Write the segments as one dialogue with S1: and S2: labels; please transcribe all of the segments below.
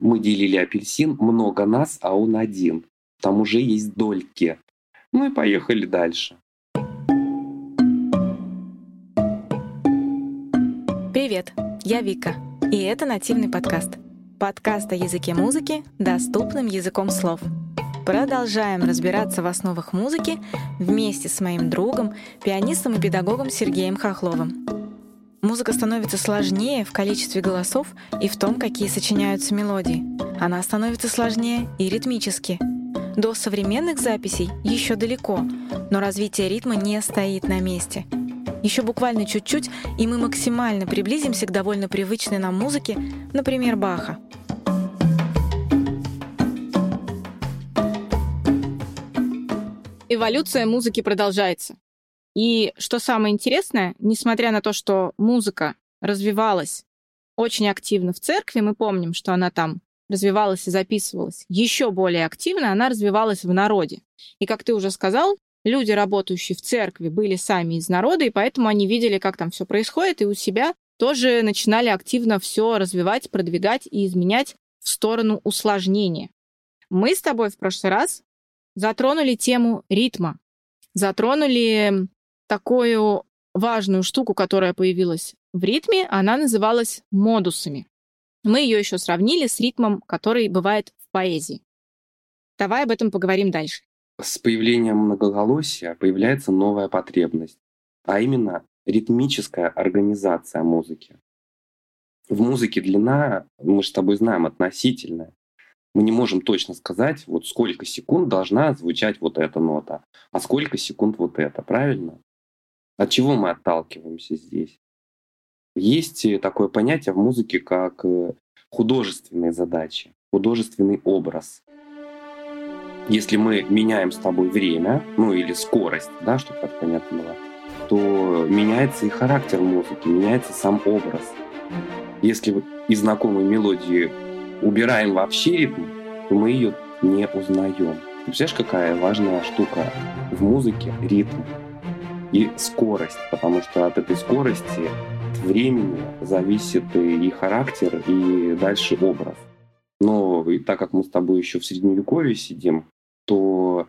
S1: Мы делили апельсин, много нас, а он один. Там уже есть дольки. Ну и поехали дальше.
S2: Привет, я Вика, и это нативный подкаст. Подкаст о языке музыки доступным языком слов. Продолжаем разбираться в основах музыки вместе с моим другом, пианистом и педагогом Сергеем Хохловым. Музыка становится сложнее в количестве голосов и в том, какие сочиняются мелодии. Она становится сложнее и ритмически. До современных записей еще далеко, но развитие ритма не стоит на месте. Еще буквально чуть-чуть, и мы максимально приблизимся к довольно привычной нам музыке, например, Баха.
S3: Эволюция музыки продолжается. И что самое интересное, несмотря на то, что музыка развивалась очень активно в церкви, мы помним, что она там развивалась и записывалась еще более активно, она развивалась в народе. И как ты уже сказал, люди, работающие в церкви, были сами из народа, и поэтому они видели, как там все происходит, и у себя тоже начинали активно все развивать, продвигать и изменять в сторону усложнения. Мы с тобой в прошлый раз затронули тему ритма, затронули такую важную штуку, которая появилась в ритме, она называлась модусами. Мы ее еще сравнили с ритмом, который бывает в поэзии. Давай об этом поговорим дальше.
S1: С появлением многоголосия появляется новая потребность, а именно ритмическая организация музыки. В музыке длина, мы с тобой знаем, относительная. Мы не можем точно сказать, вот сколько секунд должна звучать вот эта нота, а сколько секунд вот это, правильно? От чего мы отталкиваемся здесь? Есть э, такое понятие в музыке, как э, художественные задачи, художественный образ. Если мы меняем с тобой время, ну или скорость, да, чтобы так понятно было, то меняется и характер музыки, меняется сам образ. Если из знакомой мелодии убираем вообще ритм, то мы ее не узнаем. Ты представляешь, какая важная штука в музыке — ритм и скорость, потому что от этой скорости, времени зависит и характер, и дальше образ. Но и так как мы с тобой еще в средневековье сидим, то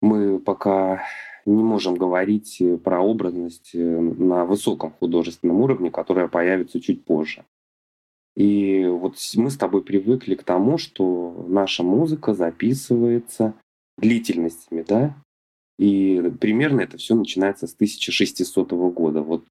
S1: мы пока не можем говорить про образность на высоком художественном уровне, которая появится чуть позже. И вот мы с тобой привыкли к тому, что наша музыка записывается длительностями, да, и примерно это все начинается с 1600 года. Вот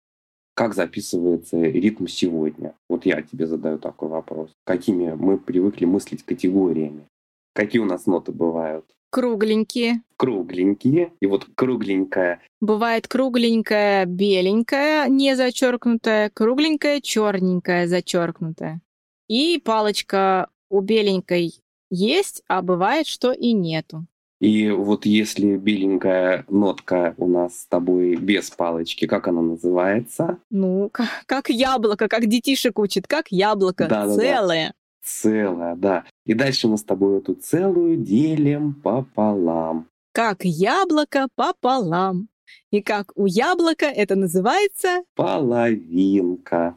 S1: как записывается ритм сегодня? Вот я тебе задаю такой вопрос. Какими мы привыкли мыслить категориями? Какие у нас ноты бывают?
S3: Кругленькие.
S1: Кругленькие. И вот кругленькая.
S3: Бывает кругленькая, беленькая, не зачеркнутая, кругленькая, черненькая, зачеркнутая. И палочка у беленькой есть, а бывает, что и нету.
S1: И вот если беленькая нотка у нас с тобой без палочки, как она называется?
S3: Ну, как, как яблоко, как детишек учит, как яблоко, да, целое. Да, да.
S1: Целое, да. И дальше мы с тобой эту целую делим пополам.
S3: Как яблоко пополам. И как у яблока это называется?
S1: Половинка.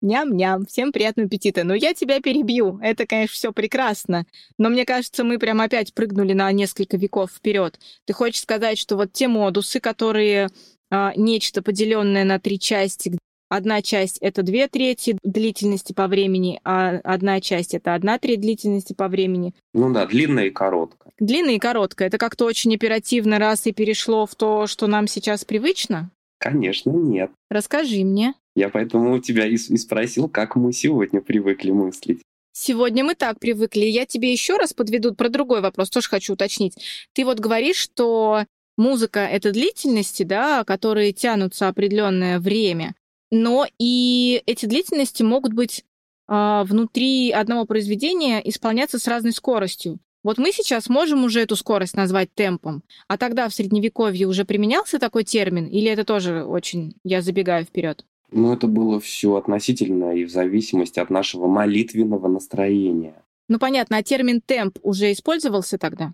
S3: Ням-ням, всем приятного аппетита. Но я тебя перебью. Это, конечно, все прекрасно. Но мне кажется, мы прям опять прыгнули на несколько веков вперед. Ты хочешь сказать, что вот те модусы, которые а, нечто поделенное на три части, одна часть это две трети длительности по времени, а одна часть это одна треть длительности по времени.
S1: Ну да, длинная и короткая.
S3: Длинная и короткая. Это как-то очень оперативно раз и перешло в то, что нам сейчас привычно?
S1: Конечно, нет.
S3: Расскажи мне.
S1: Я поэтому у тебя и, и спросил, как мы сегодня привыкли мыслить.
S3: Сегодня мы так привыкли. Я тебе еще раз подведу про другой вопрос, тоже хочу уточнить. Ты вот говоришь, что музыка — это длительности, да, которые тянутся определенное время, но и эти длительности могут быть э, внутри одного произведения исполняться с разной скоростью. Вот мы сейчас можем уже эту скорость назвать темпом, а тогда в Средневековье уже применялся такой термин, или это тоже очень, я забегаю вперед?
S1: Ну, это было все относительно и в зависимости от нашего молитвенного настроения.
S3: Ну, понятно, а термин темп уже использовался тогда?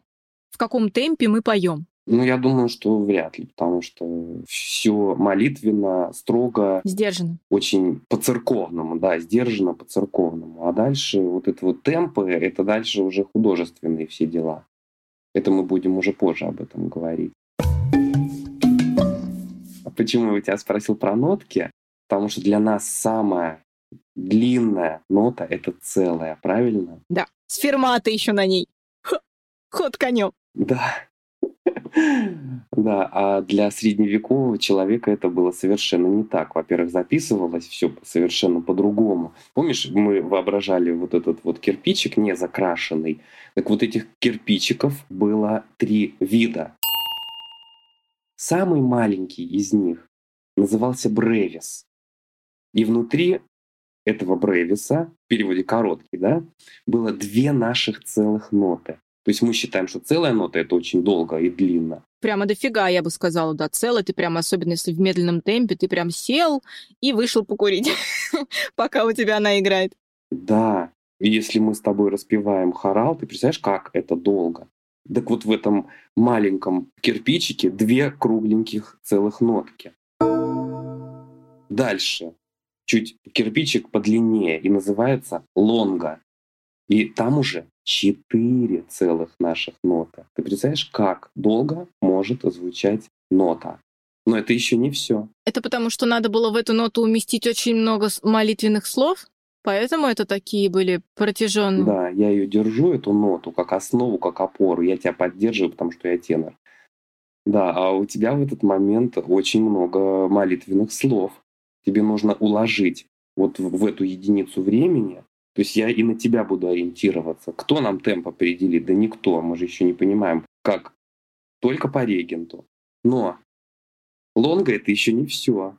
S3: В каком темпе мы поем?
S1: Ну, я думаю, что вряд ли, потому что все молитвенно, строго.
S3: Сдержанно.
S1: Очень по-церковному, да, сдержанно по-церковному. А дальше вот это вот темпы, это дальше уже художественные все дела. Это мы будем уже позже об этом говорить. А почему я тебя спросил про нотки? Потому что для нас самая длинная нота — это целая, правильно?
S3: Да, с фермата еще на ней. Ход конем.
S1: Да. Да, а для средневекового человека это было совершенно не так. Во-первых, записывалось все совершенно по-другому. Помнишь, мы воображали вот этот вот кирпичик не закрашенный. Так вот этих кирпичиков было три вида. Самый маленький из них назывался бревис. И внутри этого бревиса, в переводе короткий, да, было две наших целых ноты. То есть мы считаем, что целая нота — это очень долго и длинно.
S3: Прямо дофига, я бы сказала, да, целая. Ты прям, особенно если в медленном темпе, ты прям сел и вышел покурить, пока у тебя она играет.
S1: Да, и если мы с тобой распеваем хорал, ты представляешь, как это долго? Так вот в этом маленьком кирпичике две кругленьких целых нотки. Дальше. Чуть кирпичик подлиннее и называется лонга. И там уже четыре целых наших нота. Ты представляешь, как долго может звучать нота? Но это еще не все.
S3: Это потому, что надо было в эту ноту уместить очень много молитвенных слов? Поэтому это такие были протяженные.
S1: Да, я ее держу, эту ноту, как основу, как опору. Я тебя поддерживаю, потому что я тенор. Да, а у тебя в этот момент очень много молитвенных слов. Тебе нужно уложить вот в эту единицу времени то есть я и на тебя буду ориентироваться. Кто нам темп определит? Да никто. Мы же еще не понимаем, как. Только по регенту. Но лонга это еще не все.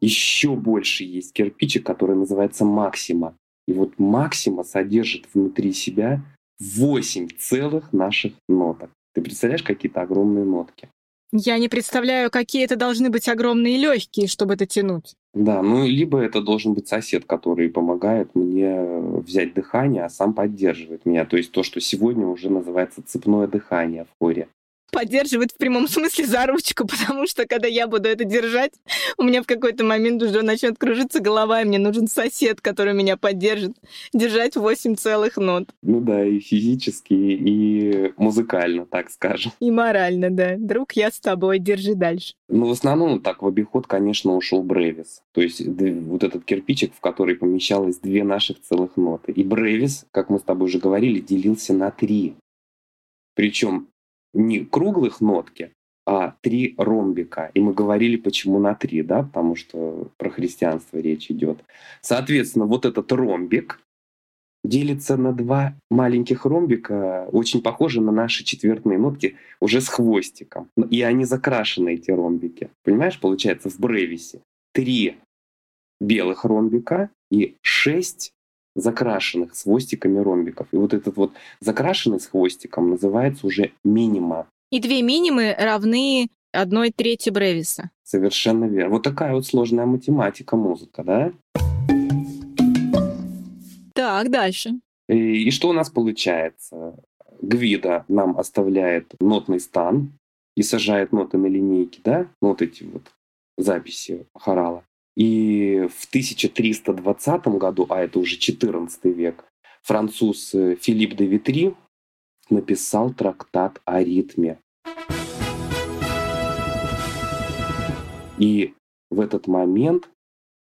S1: Еще больше есть кирпичик, который называется максима. И вот максима содержит внутри себя 8 целых наших ноток. Ты представляешь, какие-то огромные нотки?
S3: Я не представляю, какие это должны быть огромные легкие, чтобы это тянуть.
S1: Да, ну либо это должен быть сосед, который помогает мне взять дыхание, а сам поддерживает меня. То есть то, что сегодня уже называется цепное дыхание в хоре
S3: поддерживает в прямом смысле за ручку, потому что когда я буду это держать, у меня в какой-то момент уже начнет кружиться голова, и мне нужен сосед, который меня поддержит, держать 8 целых нот.
S1: Ну да, и физически, и музыкально, так скажем.
S3: И морально, да. Друг, я с тобой, держи дальше.
S1: Ну, в основном так в обиход, конечно, ушел Бревис. То есть вот этот кирпичик, в который помещалось две наших целых ноты. И Бревис, как мы с тобой уже говорили, делился на три. Причем не круглых нотки, а три ромбика. И мы говорили, почему на три, да, потому что про христианство речь идет. Соответственно, вот этот ромбик делится на два маленьких ромбика, очень похожи на наши четвертные нотки, уже с хвостиком. И они закрашены, эти ромбики. Понимаешь, получается, в бревисе три белых ромбика и шесть закрашенных с хвостиками ромбиков. И вот этот вот закрашенный с хвостиком называется уже минима.
S3: И две минимы равны одной трети Бревиса.
S1: Совершенно верно. Вот такая вот сложная математика, музыка, да?
S3: Так, дальше.
S1: И, и что у нас получается? Гвида нам оставляет нотный стан и сажает ноты на линейке, да? Ну, вот эти вот записи хорала. И в 1320 году, а это уже 14 век, француз э, Филипп де Витри написал трактат о ритме. И в этот момент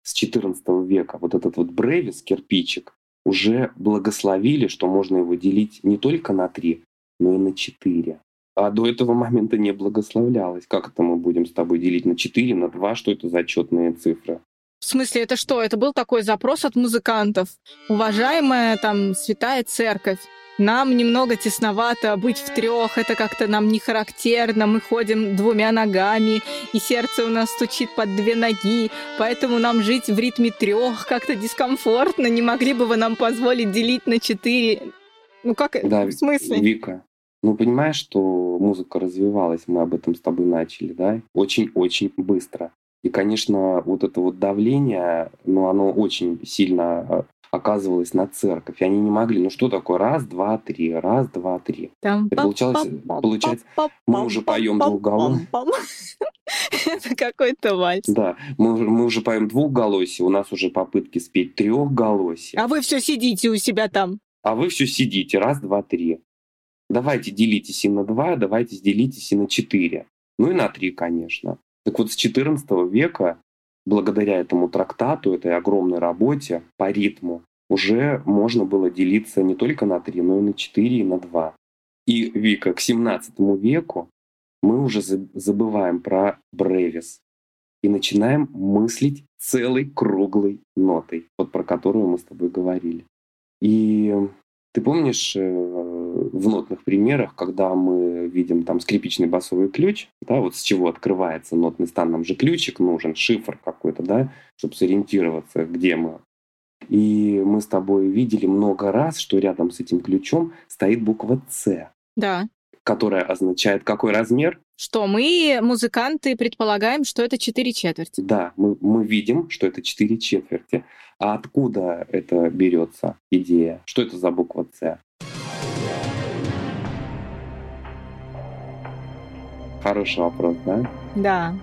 S1: с 14 века вот этот вот бревис, кирпичик, уже благословили, что можно его делить не только на три, но и на четыре. А до этого момента не благословлялось. Как это мы будем с тобой делить на 4, на 2? Что это за четные цифры?
S3: В смысле, это что? Это был такой запрос от музыкантов. Уважаемая там святая церковь, нам немного тесновато быть в трех, это как-то нам не характерно, мы ходим двумя ногами, и сердце у нас стучит под две ноги, поэтому нам жить в ритме трех как-то дискомфортно, не могли бы вы нам позволить делить на четыре? Ну как,
S1: да,
S3: в смысле?
S1: Вика, ну, понимаешь, что музыка развивалась, мы об этом с тобой начали, да, очень-очень быстро. И, конечно, вот это вот давление, ну, оно очень сильно а, оказывалась на церковь. И они не могли, ну что такое раз, два, три, раз, два, три.
S3: Там
S1: Это получалось, получается, мы уже поем двухголосие.
S3: Это какой-то вальс.
S1: Да, мы, мы уже поем двухголосие, у нас уже попытки спеть трехголосие.
S3: А вы все сидите у себя там.
S1: А вы все сидите, раз, два, три. Давайте делитесь и на два, давайте делитесь и на четыре. Ну и на три, конечно. Так вот, с XIV века, благодаря этому трактату, этой огромной работе по ритму, уже можно было делиться не только на три, но и на четыре, и на два. И, Вика, к XVII веку мы уже забываем про бревис и начинаем мыслить целой круглой нотой, вот про которую мы с тобой говорили. И ты помнишь э, в нотных примерах, когда мы видим там скрипичный басовый ключ, да, вот с чего открывается нотный стан, нам же ключик нужен, шифр какой-то, да, чтобы сориентироваться, где мы. И мы с тобой видели много раз, что рядом с этим ключом стоит буква «С».
S3: Да.
S1: Которая означает какой размер?
S3: Что мы, музыканты, предполагаем, что это четыре четверти.
S1: Да, мы, мы видим, что это четыре четверти. А откуда это берется идея? Что это за буква С? Хороший вопрос, да?
S3: Да.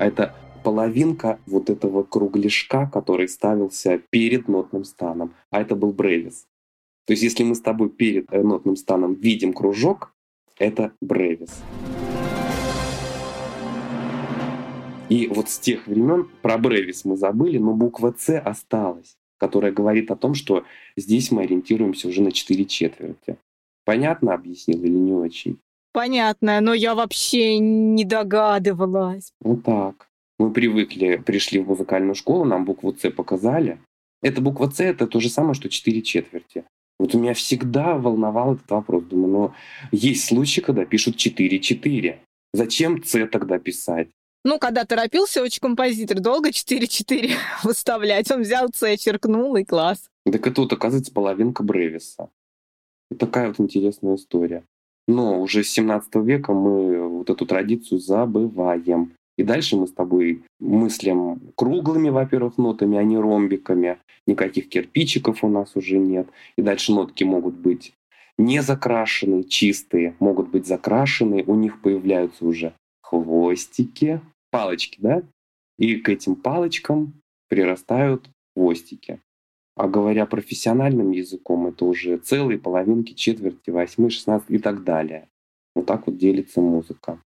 S1: Это половинка вот этого кругляшка, который ставился перед нотным станом. А это был бревис. То есть если мы с тобой перед э, нотным станом видим кружок, это бревис. И вот с тех времен про Бревис мы забыли, но буква С осталась, которая говорит о том, что здесь мы ориентируемся уже на четыре четверти. Понятно объяснил или не очень?
S3: Понятно, но я вообще не догадывалась.
S1: Вот так. Мы привыкли, пришли в музыкальную школу, нам букву С показали. Эта буква С это то же самое, что четыре четверти. Вот у меня всегда волновал этот вопрос. Думаю, но есть случаи, когда пишут 4-4. Зачем С тогда писать?
S3: Ну, когда торопился очень композитор, долго 4-4 выставлять. Он взял С, черкнул, и класс.
S1: Так это вот, оказывается, половинка Бревиса. Такая вот интересная история. Но уже с 17 века мы вот эту традицию забываем. И дальше мы с тобой мыслим круглыми, во-первых, нотами, а не ромбиками. Никаких кирпичиков у нас уже нет. И дальше нотки могут быть не закрашены, чистые, могут быть закрашены. У них появляются уже хвостики, палочки, да? И к этим палочкам прирастают хвостики. А говоря профессиональным языком, это уже целые половинки, четверти, восьмы, шестнадцать и так далее. Вот так вот делится музыка.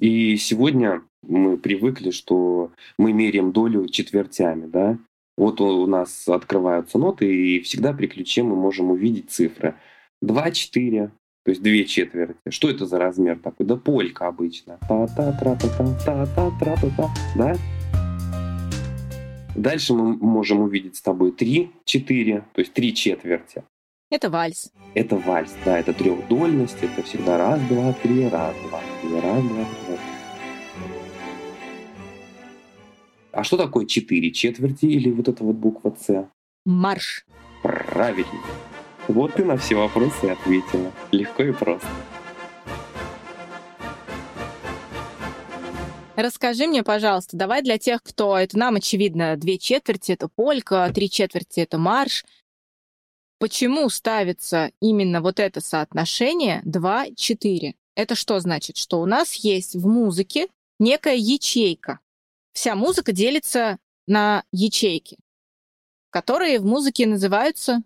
S1: И сегодня мы привыкли, что мы меряем долю четвертями, да? Вот у нас открываются ноты, и всегда при ключе мы можем увидеть цифры. 2, 4, то есть две четверти. Что это за размер такой? Да полька обычно. та та тра та та та та тра та та да? Дальше мы можем увидеть с тобой три, четыре, то есть три четверти.
S3: Это вальс.
S1: Это вальс, да, это трехдольность, это всегда раз, два, три, раз, два, три, раз, два, три. А что такое четыре четверти или вот эта вот буква С?
S3: Марш.
S1: Правильно. Вот ты на все вопросы ответила. Легко и просто.
S3: Расскажи мне, пожалуйста, давай для тех, кто это нам очевидно, две четверти это полька, три четверти это марш. Почему ставится именно вот это соотношение 2-4? Это что значит? Что у нас есть в музыке некая ячейка. Вся музыка делится на ячейки, которые в музыке называются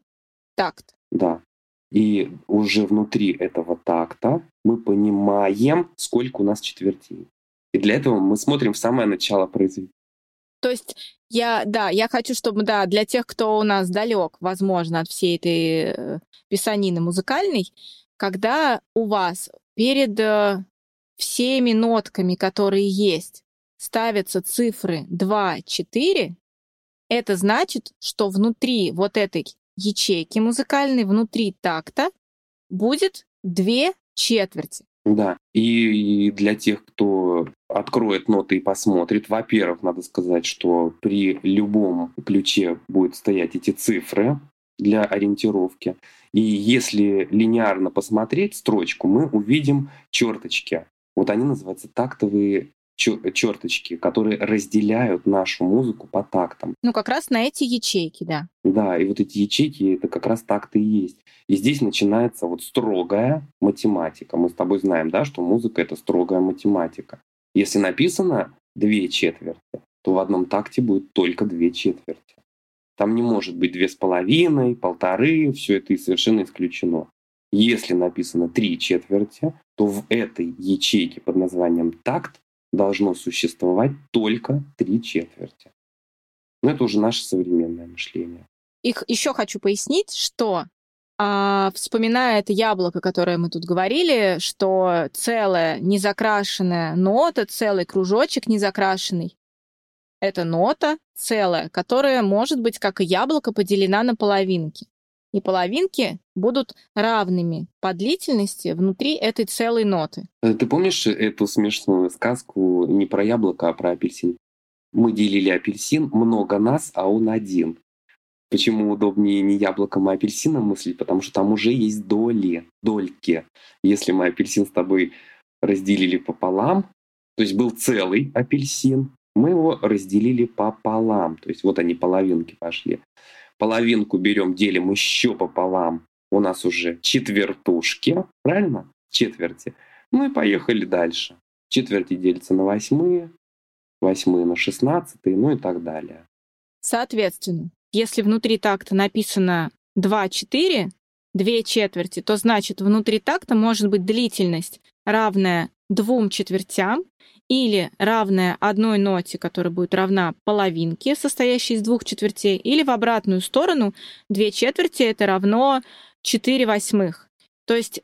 S3: такт.
S1: Да. И уже внутри этого такта мы понимаем, сколько у нас четвертей. И для этого мы смотрим в самое начало произведения.
S3: То есть я, да, я хочу, чтобы, да, для тех, кто у нас далек, возможно, от всей этой э, писанины музыкальной, когда у вас перед э, всеми нотками, которые есть, ставятся цифры 2, 4, это значит, что внутри вот этой ячейки музыкальной внутри такта будет две четверти.
S1: Да, и для тех, кто откроет ноты и посмотрит, во-первых, надо сказать, что при любом ключе будет стоять эти цифры для ориентировки. И если линейно посмотреть строчку, мы увидим черточки. Вот они называются тактовые черточки, которые разделяют нашу музыку по тактам.
S3: Ну, как раз на эти ячейки, да.
S1: Да, и вот эти ячейки, это как раз такты и есть. И здесь начинается вот строгая математика. Мы с тобой знаем, да, что музыка — это строгая математика. Если написано две четверти, то в одном такте будет только две четверти. Там не может быть две с половиной, полторы, все это и совершенно исключено. Если написано три четверти, то в этой ячейке под названием такт должно существовать только три четверти. Но это уже наше современное мышление.
S3: Их еще хочу пояснить, что а, вспоминая это яблоко, которое мы тут говорили, что целая незакрашенная нота, целый кружочек незакрашенный, это нота целая, которая может быть, как и яблоко, поделена на половинки и половинки будут равными по длительности внутри этой целой ноты.
S1: Э, ты помнишь эту смешную сказку не про яблоко, а про апельсин? Мы делили апельсин, много нас, а он один. Почему удобнее не яблоком, а апельсином мыслить? Потому что там уже есть доли, дольки. Если мы апельсин с тобой разделили пополам, то есть был целый апельсин, мы его разделили пополам. То есть вот они половинки пошли половинку берем, делим еще пополам, у нас уже четвертушки, правильно? Четверти. Ну и поехали дальше. Четверти делятся на восьмые, восьмые на шестнадцатые, ну и так далее.
S3: Соответственно, если внутри такта написано 2-4, две четверти, то значит внутри такта может быть длительность равная двум четвертям или равная одной ноте, которая будет равна половинке, состоящей из двух четвертей, или в обратную сторону две четверти это равно 4 восьмых. То есть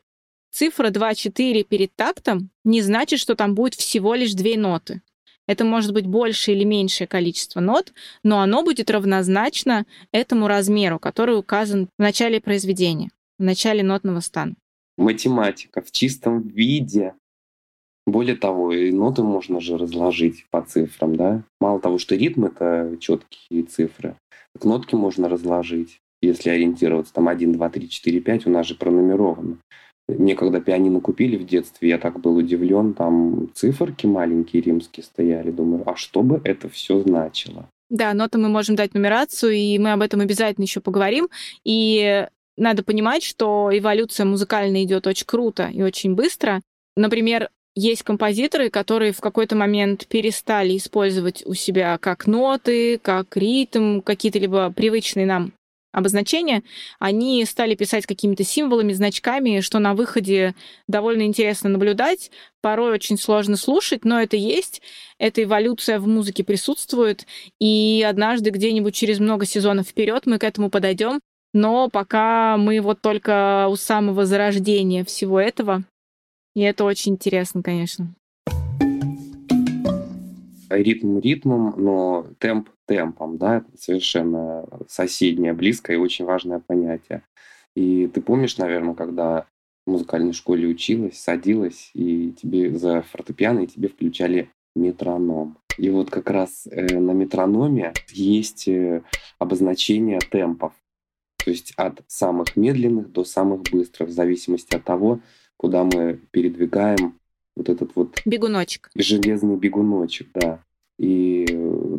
S3: цифра 2-4 перед тактом не значит, что там будет всего лишь две ноты. Это может быть больше или меньшее количество нот, но оно будет равнозначно этому размеру, который указан в начале произведения, в начале нотного стана.
S1: Математика в чистом виде более того, и ноты можно же разложить по цифрам, да. Мало того, что ритм — это четкие цифры, так нотки можно разложить, если ориентироваться. Там 1, 2, 3, 4, 5 у нас же пронумеровано. Мне когда пианино купили в детстве, я так был удивлен, там циферки маленькие римские стояли. Думаю, а что бы это все значило?
S3: Да, ноты мы можем дать нумерацию, и мы об этом обязательно еще поговорим. И надо понимать, что эволюция музыкальная идет очень круто и очень быстро. Например, есть композиторы, которые в какой-то момент перестали использовать у себя как ноты, как ритм, какие-то либо привычные нам обозначения, они стали писать какими-то символами, значками, что на выходе довольно интересно наблюдать, порой очень сложно слушать, но это есть, эта эволюция в музыке присутствует, и однажды где-нибудь через много сезонов вперед мы к этому подойдем, но пока мы вот только у самого зарождения всего этого, и это очень интересно, конечно.
S1: Ритм ритмом, но темп темпом, да, совершенно соседнее, близкое и очень важное понятие. И ты помнишь, наверное, когда в музыкальной школе училась, садилась, и тебе за фортепиано, и тебе включали метроном. И вот как раз э, на метрономе есть э, обозначение темпов. То есть от самых медленных до самых быстрых, в зависимости от того, куда мы передвигаем вот этот вот...
S3: Бегуночек.
S1: Железный бегуночек, да. И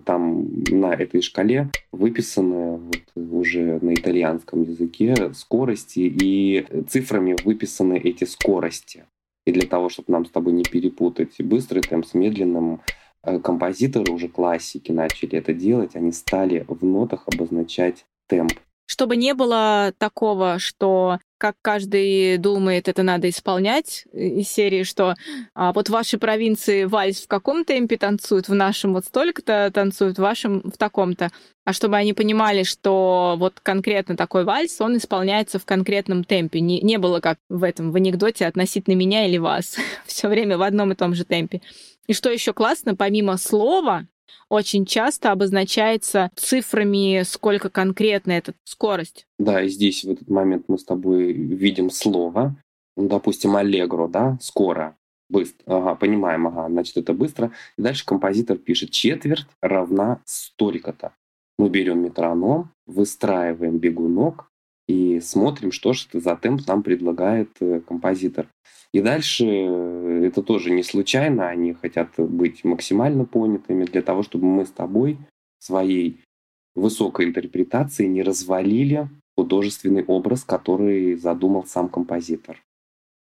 S1: там на этой шкале выписаны вот уже на итальянском языке скорости, и цифрами выписаны эти скорости. И для того, чтобы нам с тобой не перепутать быстрый темп с медленным, э, композиторы уже классики начали это делать, они стали в нотах обозначать темп.
S3: Чтобы не было такого, что как каждый думает, это надо исполнять из серии, что а, вот в вашей провинции вальс в каком темпе танцуют, в нашем вот столько-то танцуют, в вашем в таком-то. А чтобы они понимали, что вот конкретно такой вальс, он исполняется в конкретном темпе. Не, не было как в этом, в анекдоте относительно меня или вас. Все время в одном и том же темпе. И что еще классно, помимо слова, очень часто обозначается цифрами, сколько конкретно эта скорость.
S1: Да, и здесь в этот момент мы с тобой видим слово, ну, допустим, аллегро, да, скоро, быстро. Ага, понимаем, ага, значит, это быстро. И дальше композитор пишет, четверть равна столько-то. Мы берем метроном, выстраиваем бегунок, и смотрим, что же за темп нам предлагает э, композитор. И дальше э, это тоже не случайно, они хотят быть максимально понятыми для того, чтобы мы с тобой своей высокой интерпретацией не развалили художественный образ, который задумал сам композитор.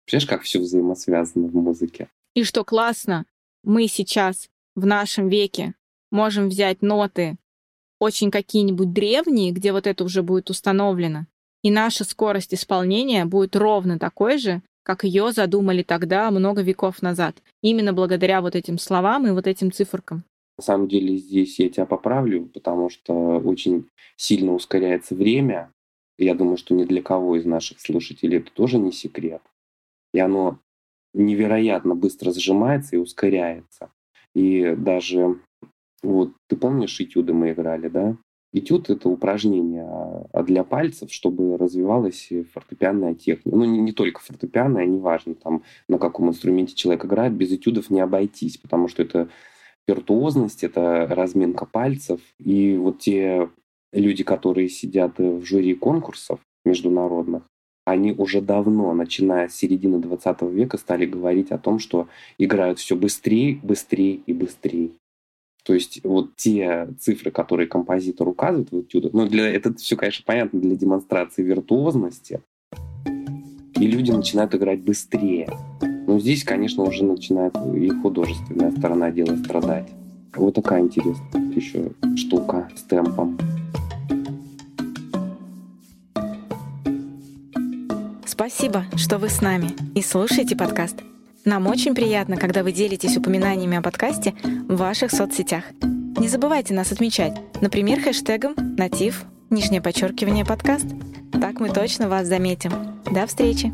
S1: Понимаешь, как все взаимосвязано в музыке?
S3: И что классно, мы сейчас в нашем веке можем взять ноты очень какие-нибудь древние, где вот это уже будет установлено, и наша скорость исполнения будет ровно такой же, как ее задумали тогда, много веков назад. Именно благодаря вот этим словам и вот этим циферкам.
S1: На самом деле здесь я тебя поправлю, потому что очень сильно ускоряется время. Я думаю, что ни для кого из наших слушателей это тоже не секрет. И оно невероятно быстро сжимается и ускоряется. И даже вот ты помнишь, этюды мы играли, да? Этюд — это упражнение а для пальцев, чтобы развивалась фортепианная техника. Ну, не, не только фортепианная, неважно, там, на каком инструменте человек играет, без этюдов не обойтись, потому что это виртуозность, это разминка пальцев. И вот те люди, которые сидят в жюри конкурсов международных, они уже давно, начиная с середины 20 века, стали говорить о том, что играют все быстрее, быстрее и быстрее. То есть вот те цифры, которые композитор указывает в этюдах, ну, для, это все, конечно, понятно, для демонстрации виртуозности, и люди начинают играть быстрее. Но здесь, конечно, уже начинает и художественная сторона дела страдать. Вот такая интересная еще штука с темпом.
S2: Спасибо, что вы с нами и слушаете подкаст. Нам очень приятно, когда вы делитесь упоминаниями о подкасте в ваших соцсетях. Не забывайте нас отмечать, например, хэштегом «Натив», нижнее подчеркивание подкаст. Так мы точно вас заметим. До встречи!